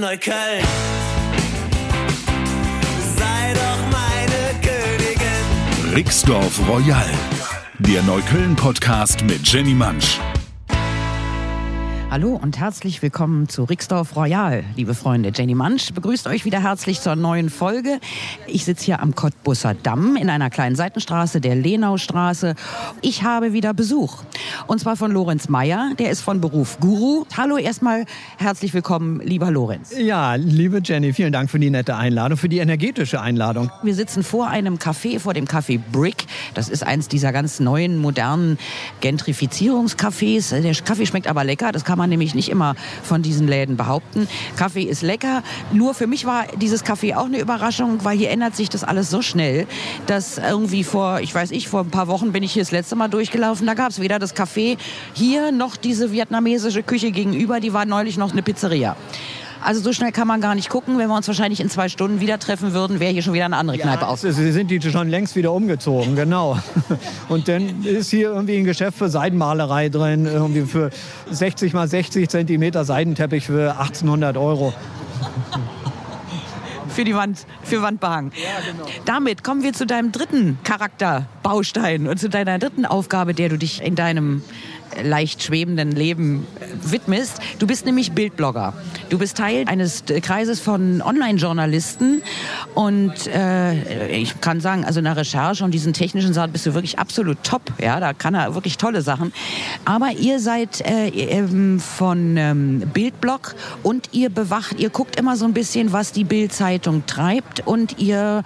Neukölln. Sei doch meine Königin. Rixdorf Royal, der Neukölln-Podcast mit Jenny Mansch. Hallo und herzlich willkommen zu Rixdorf Royal, liebe Freunde. Jenny Mansch begrüßt euch wieder herzlich zur neuen Folge. Ich sitze hier am Cottbusser Damm in einer kleinen Seitenstraße, der Lenaustraße. Ich habe wieder Besuch. Und zwar von Lorenz Meyer, der ist von Beruf Guru. Hallo erstmal, herzlich willkommen, lieber Lorenz. Ja, liebe Jenny, vielen Dank für die nette Einladung, für die energetische Einladung. Wir sitzen vor einem Café, vor dem Café Brick. Das ist eins dieser ganz neuen, modernen Gentrifizierungscafés. Der Kaffee schmeckt aber lecker, das kann man nämlich nicht immer von diesen Läden behaupten. Kaffee ist lecker. Nur für mich war dieses Kaffee auch eine Überraschung, weil hier ändert sich das alles so schnell, dass irgendwie vor, ich weiß ich, vor ein paar Wochen bin ich hier das letzte Mal durchgelaufen. Da gab es weder das Café hier noch diese vietnamesische Küche gegenüber. Die war neulich noch eine Pizzeria. Also so schnell kann man gar nicht gucken. Wenn wir uns wahrscheinlich in zwei Stunden wieder treffen würden, wäre hier schon wieder eine andere Kneipe auf. Sie sind die schon längst wieder umgezogen, genau. Und dann ist hier irgendwie ein Geschäft für Seidenmalerei drin, irgendwie für 60 mal 60 Zentimeter Seidenteppich für 1800 Euro. Für die Wand, für Wandbehang. Damit kommen wir zu deinem dritten Charakterbaustein und zu deiner dritten Aufgabe, der du dich in deinem leicht schwebenden Leben widmest. Du bist nämlich Bildblogger. Du bist Teil eines Kreises von Online-Journalisten und äh, ich kann sagen, also in der Recherche und diesen technischen Sachen bist du wirklich absolut top. Ja, da kann er wirklich tolle Sachen. Aber ihr seid äh, ähm, von ähm, Bildblog und ihr bewacht, ihr guckt immer so ein bisschen, was die Bild-Zeitung treibt und ihr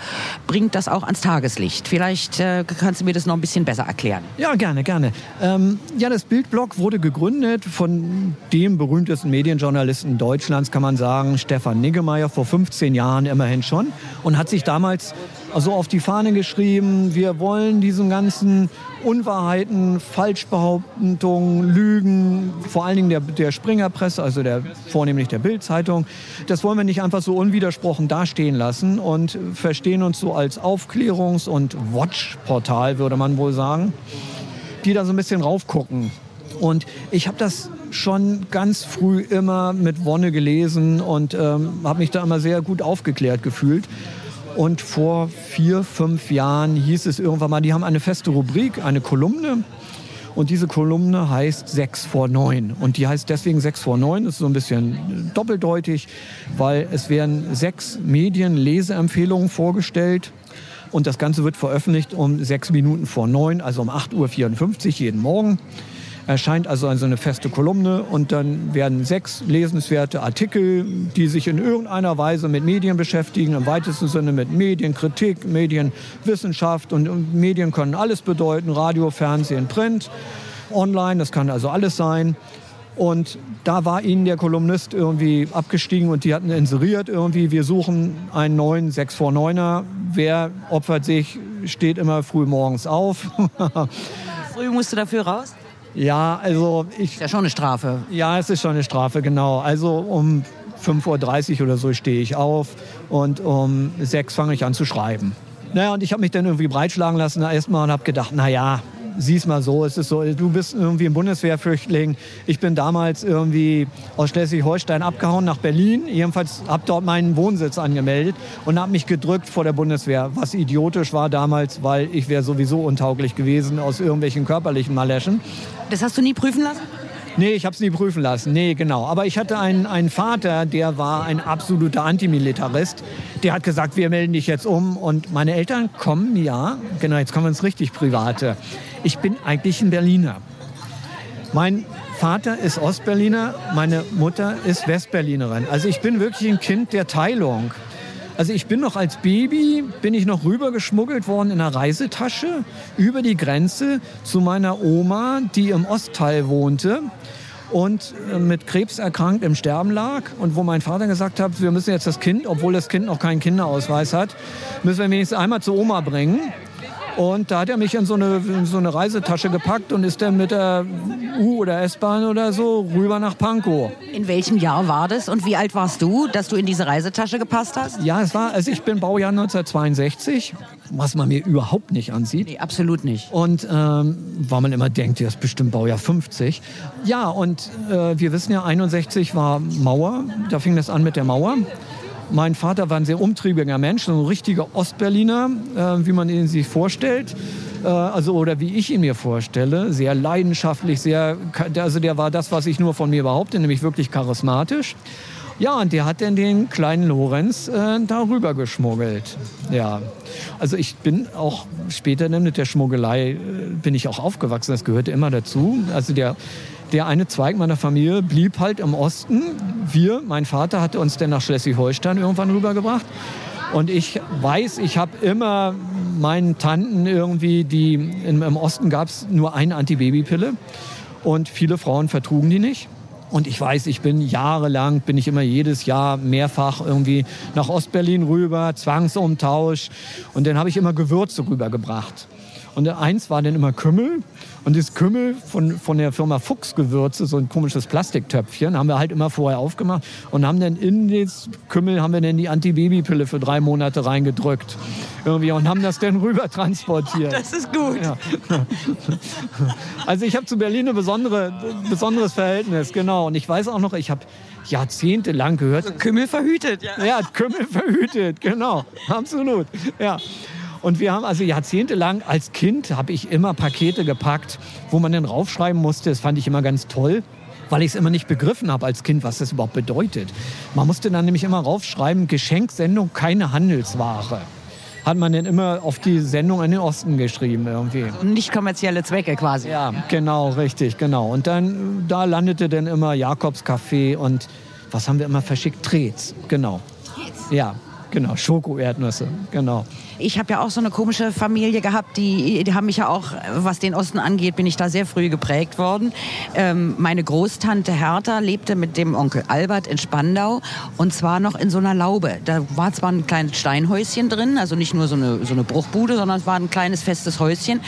bringt das auch ans Tageslicht. Vielleicht äh, kannst du mir das noch ein bisschen besser erklären. Ja, gerne, gerne. Ähm, ja, das Bildblog wurde gegründet von dem berühmtesten Medienjournalisten Deutschlands, kann man sagen, Stefan Niggemeier, vor 15 Jahren immerhin schon. Und hat sich damals also auf die Fahne geschrieben, wir wollen diesen ganzen Unwahrheiten, Falschbehauptungen, Lügen, vor allen Dingen der, der Springerpresse, also der, vornehmlich der Bildzeitung, das wollen wir nicht einfach so unwidersprochen dastehen lassen und verstehen uns so als Aufklärungs- und Watch-Portal, würde man wohl sagen, die da so ein bisschen raufgucken. Und ich habe das schon ganz früh immer mit Wonne gelesen und ähm, habe mich da immer sehr gut aufgeklärt gefühlt. Und vor vier, fünf Jahren hieß es irgendwann mal, die haben eine feste Rubrik, eine Kolumne. Und diese Kolumne heißt 6 vor 9. Und die heißt deswegen 6 vor 9, das ist so ein bisschen doppeldeutig, weil es werden sechs Medien-Leseempfehlungen vorgestellt. Und das Ganze wird veröffentlicht um sechs Minuten vor neun, also um 8.54 Uhr jeden Morgen erscheint also eine feste Kolumne und dann werden sechs lesenswerte Artikel, die sich in irgendeiner Weise mit Medien beschäftigen, im weitesten Sinne mit Medienkritik, Medienwissenschaft und Medien können alles bedeuten, Radio, Fernsehen, Print, online, das kann also alles sein. Und da war ihnen der Kolumnist irgendwie abgestiegen und die hatten inseriert irgendwie, wir suchen einen neuen 6 vor 9er. Wer opfert sich, steht immer früh morgens auf. Früh musst du dafür raus? Ja, also ich. Ist ja schon eine Strafe. Ja, es ist schon eine Strafe, genau. Also um 5.30 Uhr oder so stehe ich auf und um 6 fange ich an zu schreiben. Naja, und ich habe mich dann irgendwie breitschlagen lassen erstmal und habe gedacht, naja, sieh's mal so, es ist so, du bist irgendwie ein Bundeswehrflüchtling. Ich bin damals irgendwie aus Schleswig-Holstein abgehauen nach Berlin. Jedenfalls habe dort meinen Wohnsitz angemeldet und habe mich gedrückt vor der Bundeswehr, was idiotisch war damals, weil ich wäre sowieso untauglich gewesen aus irgendwelchen körperlichen Maläschen. Das hast du nie prüfen lassen? Nee, ich habe es nie prüfen lassen. Nee, genau. Aber ich hatte einen, einen Vater, der war ein absoluter Antimilitarist. Der hat gesagt, wir melden dich jetzt um. Und meine Eltern kommen, ja, genau, jetzt kommen wir ins richtig Private. Ich bin eigentlich ein Berliner. Mein Vater ist Ostberliner, meine Mutter ist Westberlinerin. Also ich bin wirklich ein Kind der Teilung. Also ich bin noch als Baby, bin ich noch rübergeschmuggelt worden in einer Reisetasche über die Grenze zu meiner Oma, die im Ostteil wohnte. und äh, mit Krebs erkrankt im Sterben lag und wo mein Vater gesagt hat, wir müssen jetzt das Kind, obwohl das Kind noch keinen Kinderausweis hat, müssen wir wenigstens einmal zur Oma bringen. Und da hat er mich in so eine, in so eine Reisetasche gepackt und ist dann mit der U- oder S-Bahn oder so rüber nach Pankow. In welchem Jahr war das und wie alt warst du, dass du in diese Reisetasche gepasst hast? Ja, es war, also ich bin Baujahr 1962, was man mir überhaupt nicht ansieht. Nee, absolut nicht. Und ähm, weil man immer denkt, der ist bestimmt Baujahr 50. Ja, und äh, wir wissen ja, 61 war Mauer, da fing das an mit der Mauer. Mein Vater war ein sehr umtriebiger Mensch, ein richtiger Ostberliner, äh, wie man ihn sich vorstellt. Äh, also, oder wie ich ihn mir vorstelle. Sehr leidenschaftlich, sehr, also der war das, was ich nur von mir behaupte, nämlich wirklich charismatisch. Ja, und der hat dann den kleinen Lorenz äh, darüber geschmuggelt. Ja, also ich bin auch später dann mit der Schmuggelei äh, bin ich auch aufgewachsen. Das gehörte immer dazu. Also der der eine Zweig meiner Familie blieb halt im Osten. Wir, mein Vater, hatte uns dann nach Schleswig-Holstein irgendwann rübergebracht. Und ich weiß, ich habe immer meinen Tanten irgendwie, die im, im Osten gab es nur eine Antibabypille und viele Frauen vertrugen die nicht. Und ich weiß, ich bin jahrelang, bin ich immer jedes Jahr mehrfach irgendwie nach Ostberlin rüber, Zwangsumtausch. Und dann habe ich immer Gewürze rübergebracht. Und eins war dann immer Kümmel. Und das Kümmel von, von der Firma Fuchsgewürze, so ein komisches Plastiktöpfchen, haben wir halt immer vorher aufgemacht und haben dann in das Kümmel haben wir dann die Antibabypille für drei Monate reingedrückt. Irgendwie und haben das dann rüber transportiert. Das ist gut. Ja. Also ich habe zu Berlin ein besondere, besonderes Verhältnis, genau. Und ich weiß auch noch, ich habe jahrzehntelang gehört, Kümmel verhütet, ja. ja, Kümmel verhütet, genau, absolut. Ja. Und wir haben also jahrzehntelang als Kind habe ich immer Pakete gepackt, wo man dann raufschreiben musste. Das fand ich immer ganz toll, weil ich es immer nicht begriffen habe als Kind, was das überhaupt bedeutet. Man musste dann nämlich immer raufschreiben, Geschenksendung, keine Handelsware. Hat man dann immer auf die Sendung in den Osten geschrieben irgendwie. Nicht kommerzielle Zwecke quasi. Ja, genau, richtig, genau. Und dann, da landete dann immer Jakobs Café und was haben wir immer verschickt? Trets, genau. Ja, genau, Schoko-Erdnüsse, genau. Ich habe ja auch so eine komische Familie gehabt, die, die haben mich ja auch, was den Osten angeht, bin ich da sehr früh geprägt worden. Ähm, meine Großtante Hertha lebte mit dem Onkel Albert in Spandau und zwar noch in so einer Laube. Da war zwar ein kleines Steinhäuschen drin, also nicht nur so eine, so eine Bruchbude, sondern es war ein kleines festes Häuschen.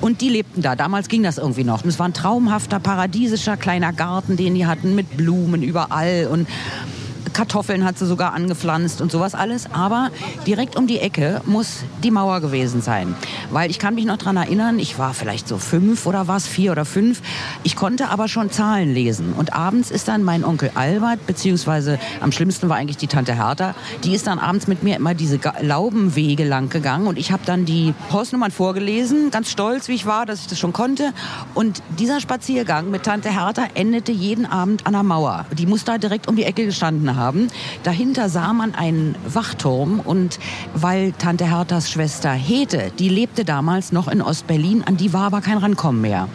Und die lebten da. Damals ging das irgendwie noch. Und es war ein traumhafter, paradiesischer kleiner Garten, den die hatten mit Blumen überall und Kartoffeln hat sie sogar angepflanzt und sowas alles. Aber direkt um die Ecke muss die Mauer gewesen sein. Weil ich kann mich noch daran erinnern, ich war vielleicht so fünf oder was, vier oder fünf. Ich konnte aber schon Zahlen lesen. Und abends ist dann mein Onkel Albert, beziehungsweise am schlimmsten war eigentlich die Tante Hertha, die ist dann abends mit mir immer diese Laubenwege lang gegangen. Und ich habe dann die Hausnummern vorgelesen, ganz stolz, wie ich war, dass ich das schon konnte. Und dieser Spaziergang mit Tante Hertha endete jeden Abend an der Mauer. Die muss da direkt um die Ecke gestanden haben. Dahinter sah man einen Wachturm und weil Tante Herthas Schwester Hete, die lebte damals noch in Ostberlin, an die war aber kein Rankommen mehr.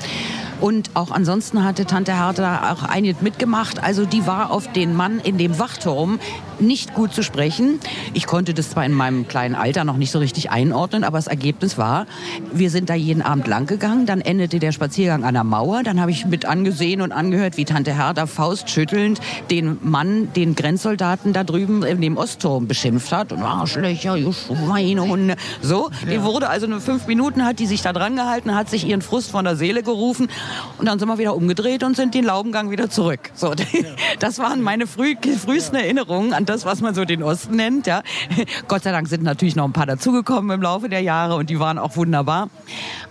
Und auch ansonsten hatte Tante Hertha auch einiges mitgemacht. Also die war auf den Mann in dem Wachturm nicht gut zu sprechen. Ich konnte das zwar in meinem kleinen Alter noch nicht so richtig einordnen, aber das Ergebnis war, wir sind da jeden Abend lang gegangen. Dann endete der Spaziergang an der Mauer. Dann habe ich mit angesehen und angehört, wie Tante Hertha faustschüttelnd den Mann, den Grenzsoldaten da drüben in dem Ostturm beschimpft hat. Und Arschlöcher, ihr Schweinehunde. So, die wurde also nur fünf Minuten, hat die sich da dran gehalten, hat sich ihren Frust von der Seele gerufen. Und dann sind wir wieder umgedreht und sind den Laubengang wieder zurück. So, das waren meine früh, frühesten Erinnerungen an das, was man so den Osten nennt. Ja. Gott sei Dank sind natürlich noch ein paar dazugekommen im Laufe der Jahre und die waren auch wunderbar.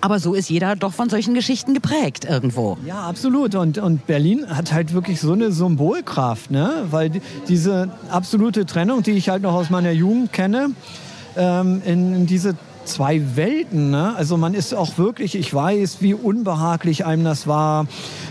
Aber so ist jeder doch von solchen Geschichten geprägt irgendwo. Ja, absolut. Und, und Berlin hat halt wirklich so eine Symbolkraft, ne? Weil die, diese absolute Trennung, die ich halt noch aus meiner Jugend kenne, ähm, in diese zwei Welten. Ne? Also man ist auch wirklich, ich weiß, wie unbehaglich einem das war.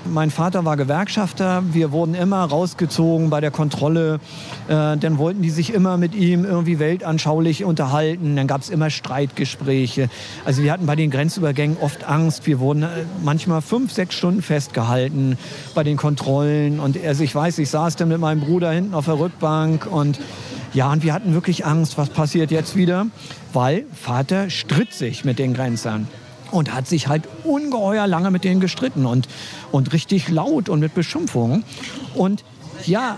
Mein Vater war Gewerkschafter, wir wurden immer rausgezogen bei der Kontrolle. Äh, dann wollten die sich immer mit ihm irgendwie weltanschaulich unterhalten. Dann gab es immer Streitgespräche. Also wir hatten bei den Grenzübergängen oft Angst. Wir wurden äh, manchmal fünf, sechs Stunden festgehalten bei den Kontrollen. Und also ich weiß, ich saß dann mit meinem Bruder hinten auf der Rückbank und ja, und wir hatten wirklich Angst, was passiert jetzt wieder, weil Vater stritt sich mit den Grenzern. und hat sich halt ungeheuer lange mit denen gestritten und, und richtig laut und mit Beschimpfungen. Und ja,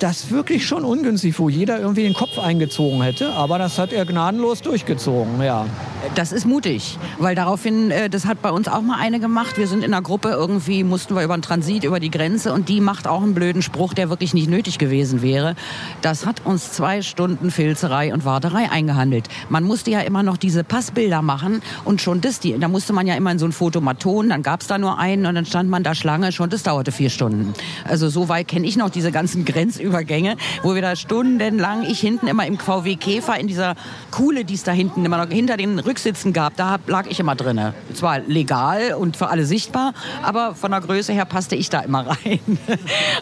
das ist wirklich schon ungünstig, wo jeder irgendwie den Kopf eingezogen hätte, aber das hat er gnadenlos durchgezogen, ja. Das ist mutig, weil daraufhin, äh, das hat bei uns auch mal eine gemacht. Wir sind in einer Gruppe, irgendwie mussten wir über den Transit, über die Grenze und die macht auch einen blöden Spruch, der wirklich nicht nötig gewesen wäre. Das hat uns zwei Stunden Filzerei und Warterei eingehandelt. Man musste ja immer noch diese Passbilder machen und schon das, die, da musste man ja immer in so ein Fotomaton, dann gab es da nur einen und dann stand man da Schlange, schon das dauerte vier Stunden. Also so weit kenne ich noch diese ganzen Grenzübergänge, wo wir da stundenlang, ich hinten immer im VW Käfer in dieser Kuhle, die es da hinten immer noch hinter den Rücksitzen gab, da lag ich immer drin. Zwar legal und für alle sichtbar, aber von der Größe her passte ich da immer rein.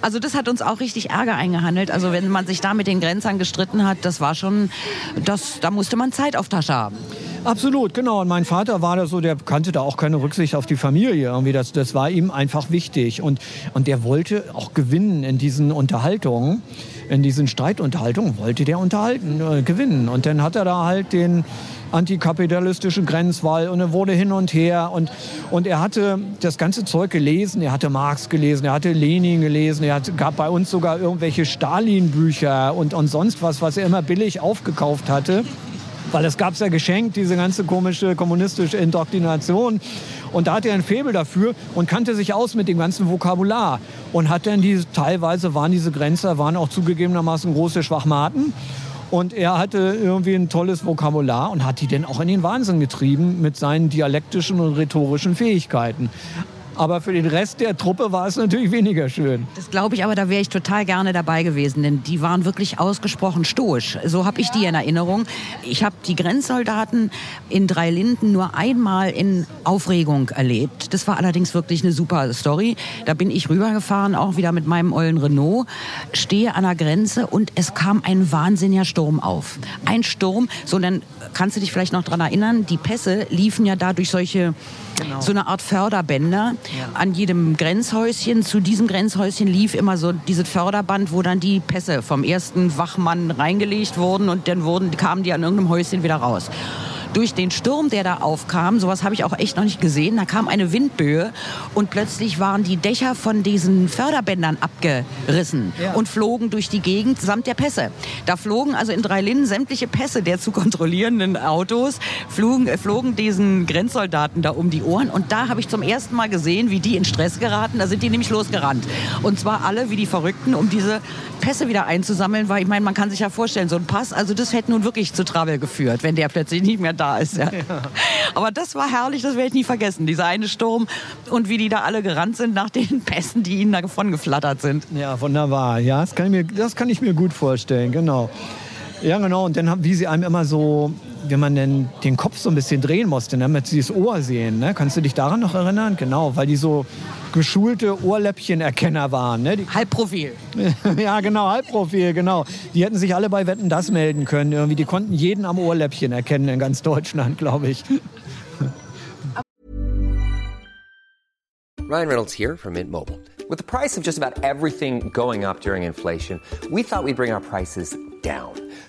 Also das hat uns auch richtig Ärger eingehandelt. Also wenn man sich da mit den Grenzern gestritten hat, das war schon, das, da musste man Zeit auf Tasche haben. Absolut, genau. Und mein Vater war da so, der kannte da auch keine Rücksicht auf die Familie. Irgendwie das, das war ihm einfach wichtig. Und, und der wollte auch gewinnen in diesen Unterhaltungen, in diesen Streitunterhaltungen, wollte der unterhalten, äh, gewinnen. Und dann hat er da halt den antikapitalistischen Grenzwall und er wurde hin und her und, und er hatte das ganze Zeug gelesen, er hatte Marx gelesen, er hatte Lenin gelesen, er hat, gab bei uns sogar irgendwelche Stalin-Bücher und, und sonst was, was er immer billig aufgekauft hatte. Weil es gab es ja geschenkt, diese ganze komische kommunistische Indoktrination. Und da hatte er ein Faible dafür und kannte sich aus mit dem ganzen Vokabular. Und hat dann diese, teilweise waren diese Grenzer, waren auch zugegebenermaßen große Schwachmaten. Und er hatte irgendwie ein tolles Vokabular und hat die dann auch in den Wahnsinn getrieben mit seinen dialektischen und rhetorischen Fähigkeiten. Aber für den Rest der Truppe war es natürlich weniger schön. Das glaube ich, aber da wäre ich total gerne dabei gewesen, denn die waren wirklich ausgesprochen stoisch. So habe ich die in Erinnerung. Ich habe die Grenzsoldaten in Dreilinden nur einmal in Aufregung erlebt. Das war allerdings wirklich eine super Story. Da bin ich rübergefahren, auch wieder mit meinem ollen Renault, stehe an der Grenze und es kam ein wahnsinniger Sturm auf. Ein Sturm, so dann kannst du dich vielleicht noch daran erinnern, die Pässe liefen ja da durch solche Genau. so eine Art Förderbänder. An jedem Grenzhäuschen. Zu diesem Grenzhäuschen lief immer so dieses Förderband, wo dann die Pässe vom ersten Wachmann reingelegt wurden und dann wurden, kamen die an irgendeinem Häuschen wieder raus durch den Sturm, der da aufkam, sowas habe ich auch echt noch nicht gesehen, da kam eine Windböe und plötzlich waren die Dächer von diesen Förderbändern abgerissen ja. und flogen durch die Gegend samt der Pässe. Da flogen also in drei Linden sämtliche Pässe der zu kontrollierenden Autos, flogen, äh, flogen diesen Grenzsoldaten da um die Ohren und da habe ich zum ersten Mal gesehen, wie die in Stress geraten. Da sind die nämlich losgerannt. Und zwar alle wie die Verrückten, um diese Pässe wieder einzusammeln, weil ich meine, man kann sich ja vorstellen, so ein Pass, also das hätte nun wirklich zu Trouble geführt, wenn der plötzlich nicht mehr da ist. Ja. ja. Aber das war herrlich, das werde ich nie vergessen, dieser eine Sturm und wie die da alle gerannt sind nach den Pässen, die ihnen davon geflattert sind. Ja, wunderbar. Ja, das kann ich mir, das kann ich mir gut vorstellen, genau. Ja, genau. Und dann, wie sie einem immer so, wenn man denn den Kopf so ein bisschen drehen musste, ne, damit sie das Ohr sehen. Ne? Kannst du dich daran noch erinnern? Genau, weil die so geschulte Ohrläppchenerkenner waren. Ne? Die, Halbprofil. ja, genau, Halbprofil, genau. Die hätten sich alle bei Wetten das melden können. Irgendwie. Die konnten jeden am Ohrläppchen erkennen in ganz Deutschland, glaube ich. Ryan Reynolds here from Mint Mobile. With the price of just about everything going up during inflation, we thought we'd bring our prices down.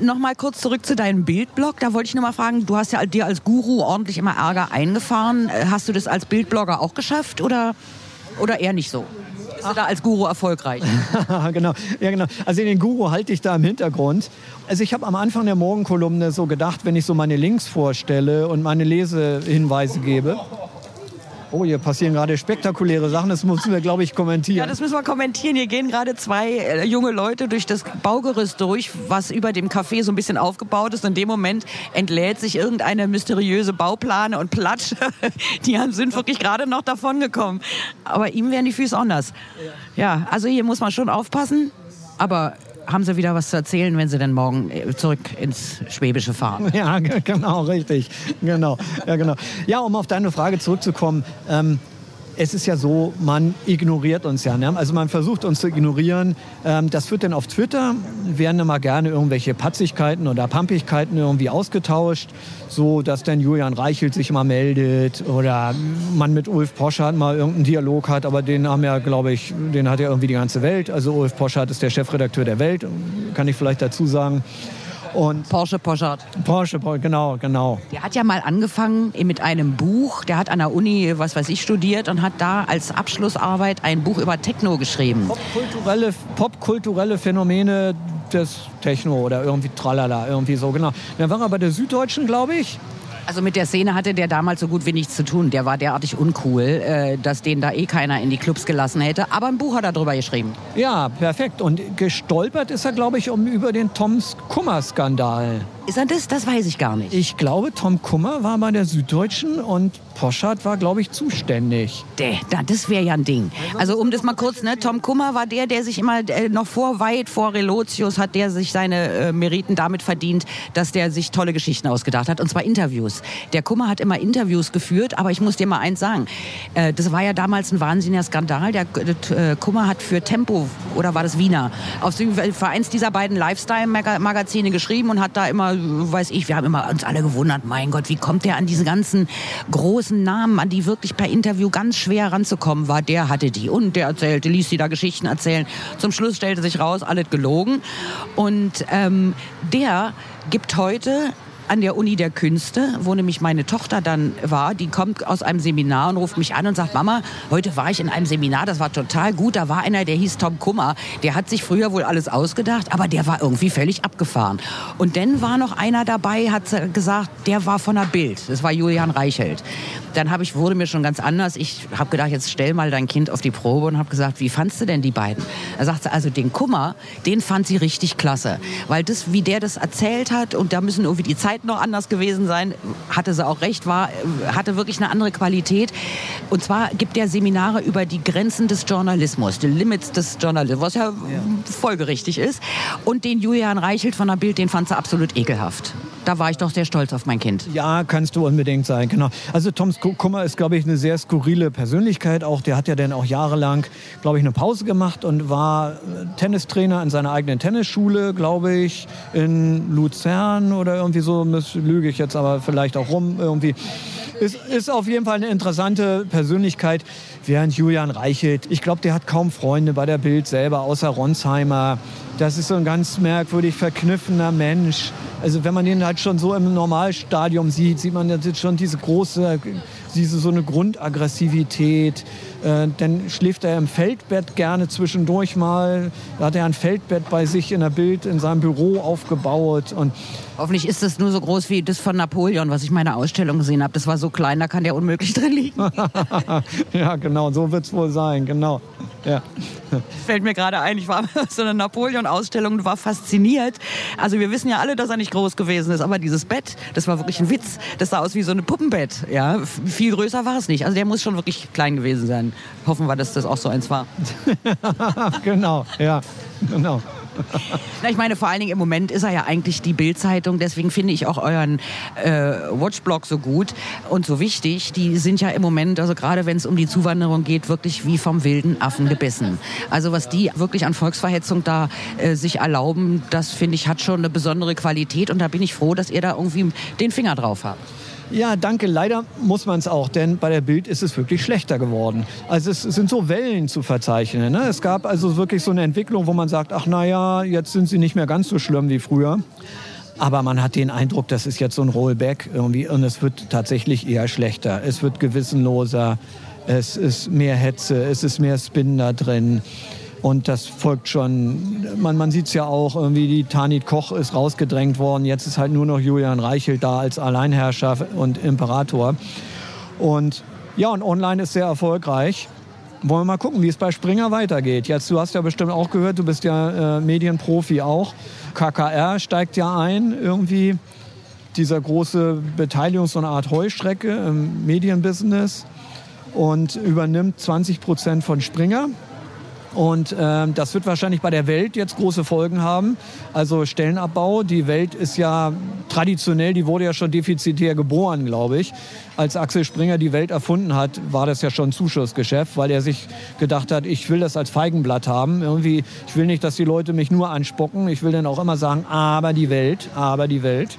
Nochmal kurz zurück zu deinem Bildblog. Da wollte ich nur mal fragen, du hast ja dir als Guru ordentlich immer Ärger eingefahren. Hast du das als Bildblogger auch geschafft oder oder eher nicht so? Bist du da als Guru erfolgreich? genau, ja genau. Also den Guru halte ich da im Hintergrund. Also ich habe am Anfang der Morgenkolumne so gedacht, wenn ich so meine Links vorstelle und meine Lesehinweise gebe, Oh, hier passieren gerade spektakuläre Sachen. Das müssen wir, glaube ich, kommentieren. Ja, das müssen wir kommentieren. Hier gehen gerade zwei äh, junge Leute durch das Baugerüst durch, was über dem Café so ein bisschen aufgebaut ist. Und in dem Moment entlädt sich irgendeine mysteriöse Bauplane und Platsch. Die sind wirklich gerade noch davon gekommen. Aber ihm wären die Füße anders. Ja, also hier muss man schon aufpassen. Aber haben Sie wieder was zu erzählen, wenn Sie dann morgen äh, zurück ins Schwäbische fahren. Ja, genau, richtig. Genau. Ja, genau. ja um auf deine Frage zurückzukommen. Ähm, es ist ja so, man ignoriert uns ja. Ne? Also man versucht uns zu ignorieren. Ähm, das wird dann auf Twitter, werden immer gerne irgendwelche Patzigkeiten oder Pampigkeiten irgendwie ausgetauscht, so dass dann Julian Reichelt sich mal meldet oder man mit Ulf Poschardt mal irgendeinen Dialog hat, aber den haben ja, glaube ich, den hat ja irgendwie die ganze Welt. Also Ulf Poschardt ist der Chefredakteur der Welt, kann ich vielleicht dazu sagen. Und Porsche Poschardt. Porsche, genau, genau. Der hat ja mal angefangen mit einem Buch. Der hat an der Uni, was weiß ich, studiert und hat da als Abschlussarbeit ein Buch über Techno geschrieben. Popkulturelle, popkulturelle Phänomene des Techno oder irgendwie tralala, irgendwie so, genau. Dann war er bei der Süddeutschen, glaube ich. Also mit der Szene hatte der damals so gut wie nichts zu tun. Der war derartig uncool, äh, dass den da eh keiner in die Clubs gelassen hätte. Aber ein Buch hat er drüber geschrieben. Ja, perfekt. Und gestolpert ist er, glaube ich, um über den Toms Kummer-Skandal. Ist er das? Das weiß ich gar nicht. Ich glaube, Tom Kummer war bei der Süddeutschen und Poschardt war, glaube ich, zuständig. Der, da, das wäre ja ein Ding. Also um das mal kurz, ne, Tom Kummer war der, der sich immer äh, noch vor weit vor Relotius hat der sich seine äh, Meriten damit verdient, dass der sich tolle Geschichten ausgedacht hat und zwar Interviews. Der Kummer hat immer Interviews geführt, aber ich muss dir mal eins sagen, äh, das war ja damals ein wahnsinniger Skandal. Der äh, Kummer hat für Tempo oder war das Wiener auf für eins dieser beiden Lifestyle-Magazine geschrieben und hat da immer, weiß ich, wir haben immer uns alle gewundert, mein Gott, wie kommt der an diese ganzen großen Namen, an die wirklich per Interview ganz schwer ranzukommen war, der hatte die und der erzählte, ließ sie da Geschichten erzählen. Zum Schluss stellte sich raus, alles gelogen. Und ähm, der gibt heute an der Uni der Künste, wo nämlich meine Tochter dann war. Die kommt aus einem Seminar und ruft mich an und sagt, Mama, heute war ich in einem Seminar, das war total gut. Da war einer, der hieß Tom Kummer. Der hat sich früher wohl alles ausgedacht, aber der war irgendwie völlig abgefahren. Und dann war noch einer dabei, hat gesagt, der war von der Bild. Das war Julian Reichelt. Dann habe ich, wurde mir schon ganz anders. Ich habe gedacht, jetzt stell mal dein Kind auf die Probe und habe gesagt, wie fandst du denn die beiden? Er sagte, also den Kummer, den fand sie richtig klasse. Weil das, wie der das erzählt hat, und da müssen irgendwie die Zeiten noch anders gewesen sein, hatte sie auch recht, war, hatte wirklich eine andere Qualität. Und zwar gibt er Seminare über die Grenzen des Journalismus, die Limits des Journalismus, was ja, ja. folgerichtig ist. Und den Julian Reichelt von der Bild, den fand sie absolut ekelhaft. Da war ich doch sehr stolz auf mein Kind. Ja, kannst du unbedingt sein, genau. Also Tom Kummer ist, glaube ich, eine sehr skurrile Persönlichkeit. Auch der hat ja dann auch jahrelang, glaube ich, eine Pause gemacht und war Tennistrainer in seiner eigenen Tennisschule, glaube ich, in Luzern oder irgendwie so. Lüge ich jetzt aber vielleicht auch rum irgendwie. Ist, ist auf jeden Fall eine interessante Persönlichkeit. Während Julian Reichelt, ich glaube, der hat kaum Freunde bei der Bild selber, außer Ronsheimer. Das ist so ein ganz merkwürdig verkniffener Mensch. Also wenn man ihn halt schon so im Normalstadium sieht, sieht man jetzt schon diese große, diese so eine Grundaggressivität. Äh, dann schläft er im Feldbett gerne zwischendurch mal. Da hat er ein Feldbett bei sich in der Bild in seinem Büro aufgebaut und Hoffentlich ist es nur so groß wie das von Napoleon, was ich in meiner Ausstellung gesehen habe. Das war so klein, da kann der unmöglich drin liegen. ja, genau, so wird es wohl sein, genau. Ja. Fällt mir gerade ein, ich war auf so einer Napoleon-Ausstellung und war fasziniert. Also wir wissen ja alle, dass er nicht groß gewesen ist, aber dieses Bett, das war wirklich ein Witz. Das sah aus wie so ein Puppenbett. Ja, viel größer war es nicht. Also der muss schon wirklich klein gewesen sein. Hoffen wir, dass das auch so eins war. genau, ja, genau. Na, ich meine, vor allen Dingen im Moment ist er ja eigentlich die Bildzeitung. Deswegen finde ich auch euren äh, Watchblog so gut und so wichtig. Die sind ja im Moment, also gerade wenn es um die Zuwanderung geht, wirklich wie vom wilden Affen gebissen. Also was die wirklich an Volksverhetzung da äh, sich erlauben, das finde ich hat schon eine besondere Qualität. Und da bin ich froh, dass ihr da irgendwie den Finger drauf habt. Ja, danke. Leider muss man es auch, denn bei der Bild ist es wirklich schlechter geworden. Also es sind so Wellen zu verzeichnen. Ne? Es gab also wirklich so eine Entwicklung, wo man sagt, ach naja, jetzt sind sie nicht mehr ganz so schlimm wie früher. Aber man hat den Eindruck, das ist jetzt so ein Rollback irgendwie und es wird tatsächlich eher schlechter. Es wird gewissenloser, es ist mehr Hetze, es ist mehr Spin da drin. Und das folgt schon, man, man sieht es ja auch, irgendwie die Tanit Koch ist rausgedrängt worden. Jetzt ist halt nur noch Julian Reichelt da als Alleinherrscher und Imperator. Und ja, und online ist sehr erfolgreich. Wollen wir mal gucken, wie es bei Springer weitergeht. Jetzt, du hast ja bestimmt auch gehört, du bist ja äh, Medienprofi auch. KKR steigt ja ein irgendwie. Dieser große Beteiligung, so eine Art Heustrecke im Medienbusiness und übernimmt 20 Prozent von Springer. Und ähm, das wird wahrscheinlich bei der Welt jetzt große Folgen haben. Also Stellenabbau. Die Welt ist ja traditionell, die wurde ja schon defizitär geboren, glaube ich. Als Axel Springer die Welt erfunden hat, war das ja schon Zuschussgeschäft, weil er sich gedacht hat, ich will das als Feigenblatt haben. Irgendwie, ich will nicht, dass die Leute mich nur anspucken. Ich will dann auch immer sagen, aber die Welt, aber die Welt.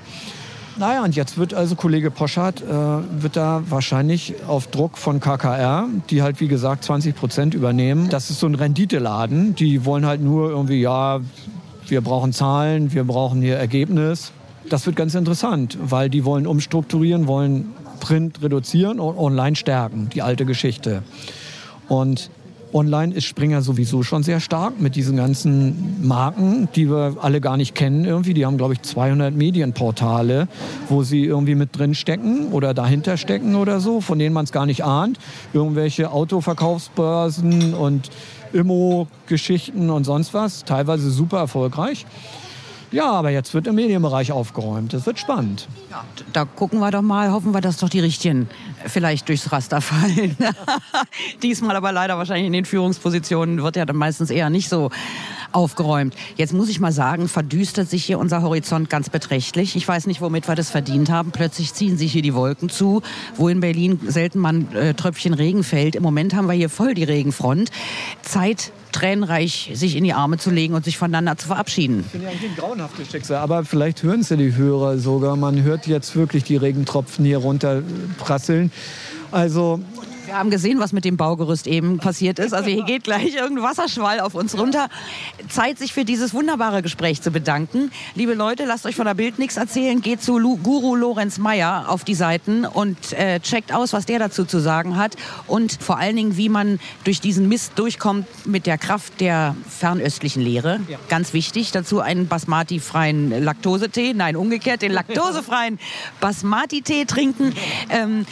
Naja, und jetzt wird also Kollege Poschardt, äh, wird da wahrscheinlich auf Druck von KKR, die halt wie gesagt 20 Prozent übernehmen. Das ist so ein Renditeladen. Die wollen halt nur irgendwie, ja, wir brauchen Zahlen, wir brauchen hier Ergebnis. Das wird ganz interessant, weil die wollen umstrukturieren, wollen Print reduzieren und online stärken, die alte Geschichte. Und Online ist Springer sowieso schon sehr stark mit diesen ganzen Marken, die wir alle gar nicht kennen irgendwie. Die haben, glaube ich, 200 Medienportale, wo sie irgendwie mit drin stecken oder dahinter stecken oder so, von denen man es gar nicht ahnt. Irgendwelche Autoverkaufsbörsen und Immo-Geschichten und sonst was. Teilweise super erfolgreich. Ja, aber jetzt wird im Medienbereich aufgeräumt. Das wird spannend. Ja, da gucken wir doch mal, hoffen wir, dass doch die Richtigen vielleicht durchs Raster fallen. Diesmal aber leider wahrscheinlich in den Führungspositionen wird ja dann meistens eher nicht so aufgeräumt. Jetzt muss ich mal sagen, verdüstert sich hier unser Horizont ganz beträchtlich. Ich weiß nicht, womit wir das verdient haben. Plötzlich ziehen sich hier die Wolken zu, wo in Berlin selten mal ein äh, Tröpfchen Regen fällt. Im Moment haben wir hier voll die Regenfront. Zeit, tränenreich sich in die Arme zu legen und sich voneinander zu verabschieden. Ich finde ja eigentlich ein grauenhaftes Schicksal, aber vielleicht hören es ja die Hörer sogar. Man hört jetzt wirklich die Regentropfen hier runterprasseln. Also wir haben gesehen, was mit dem Baugerüst eben passiert ist. Also hier geht gleich irgendein Wasserschwall auf uns runter. Zeit, sich für dieses wunderbare Gespräch zu bedanken. Liebe Leute, lasst euch von der Bild nichts erzählen. Geht zu Lu Guru Lorenz Meyer auf die Seiten und äh, checkt aus, was der dazu zu sagen hat. Und vor allen Dingen, wie man durch diesen Mist durchkommt mit der Kraft der fernöstlichen Lehre. Ja. Ganz wichtig. Dazu einen Basmati-freien Laktosetee. Nein, umgekehrt, den laktosefreien Basmati-Tee trinken. Ähm,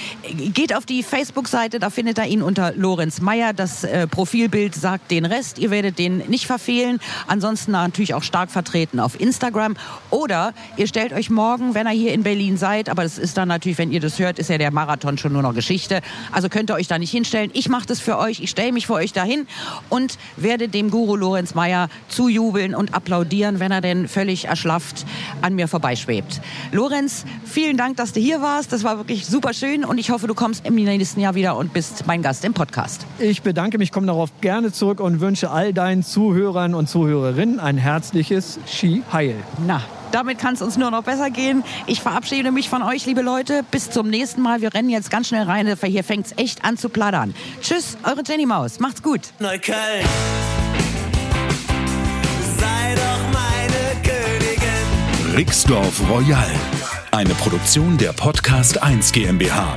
geht auf die Facebook-Seite da findet ihr ihn unter Lorenz Meyer. Das äh, Profilbild sagt den Rest. Ihr werdet den nicht verfehlen. Ansonsten natürlich auch stark vertreten auf Instagram. Oder ihr stellt euch morgen, wenn ihr hier in Berlin seid, aber das ist dann natürlich, wenn ihr das hört, ist ja der Marathon schon nur noch Geschichte. Also könnt ihr euch da nicht hinstellen. Ich mache das für euch. Ich stelle mich für euch dahin und werde dem Guru Lorenz Meyer zujubeln und applaudieren, wenn er denn völlig erschlafft an mir vorbeischwebt. Lorenz, vielen Dank, dass du hier warst. Das war wirklich super schön und ich hoffe, du kommst im nächsten Jahr wieder und bist mein Gast im Podcast. Ich bedanke mich, komme darauf gerne zurück und wünsche all deinen Zuhörern und Zuhörerinnen ein herzliches Ski Heil. Na, damit kann es uns nur noch besser gehen. Ich verabschiede mich von euch, liebe Leute. Bis zum nächsten Mal. Wir rennen jetzt ganz schnell rein. Hier fängt es echt an zu plattern. Tschüss, eure Jenny Maus. Macht's gut. Neukölln. Sei doch meine Königin. Rixdorf Royal. Eine Produktion der Podcast 1 GmbH.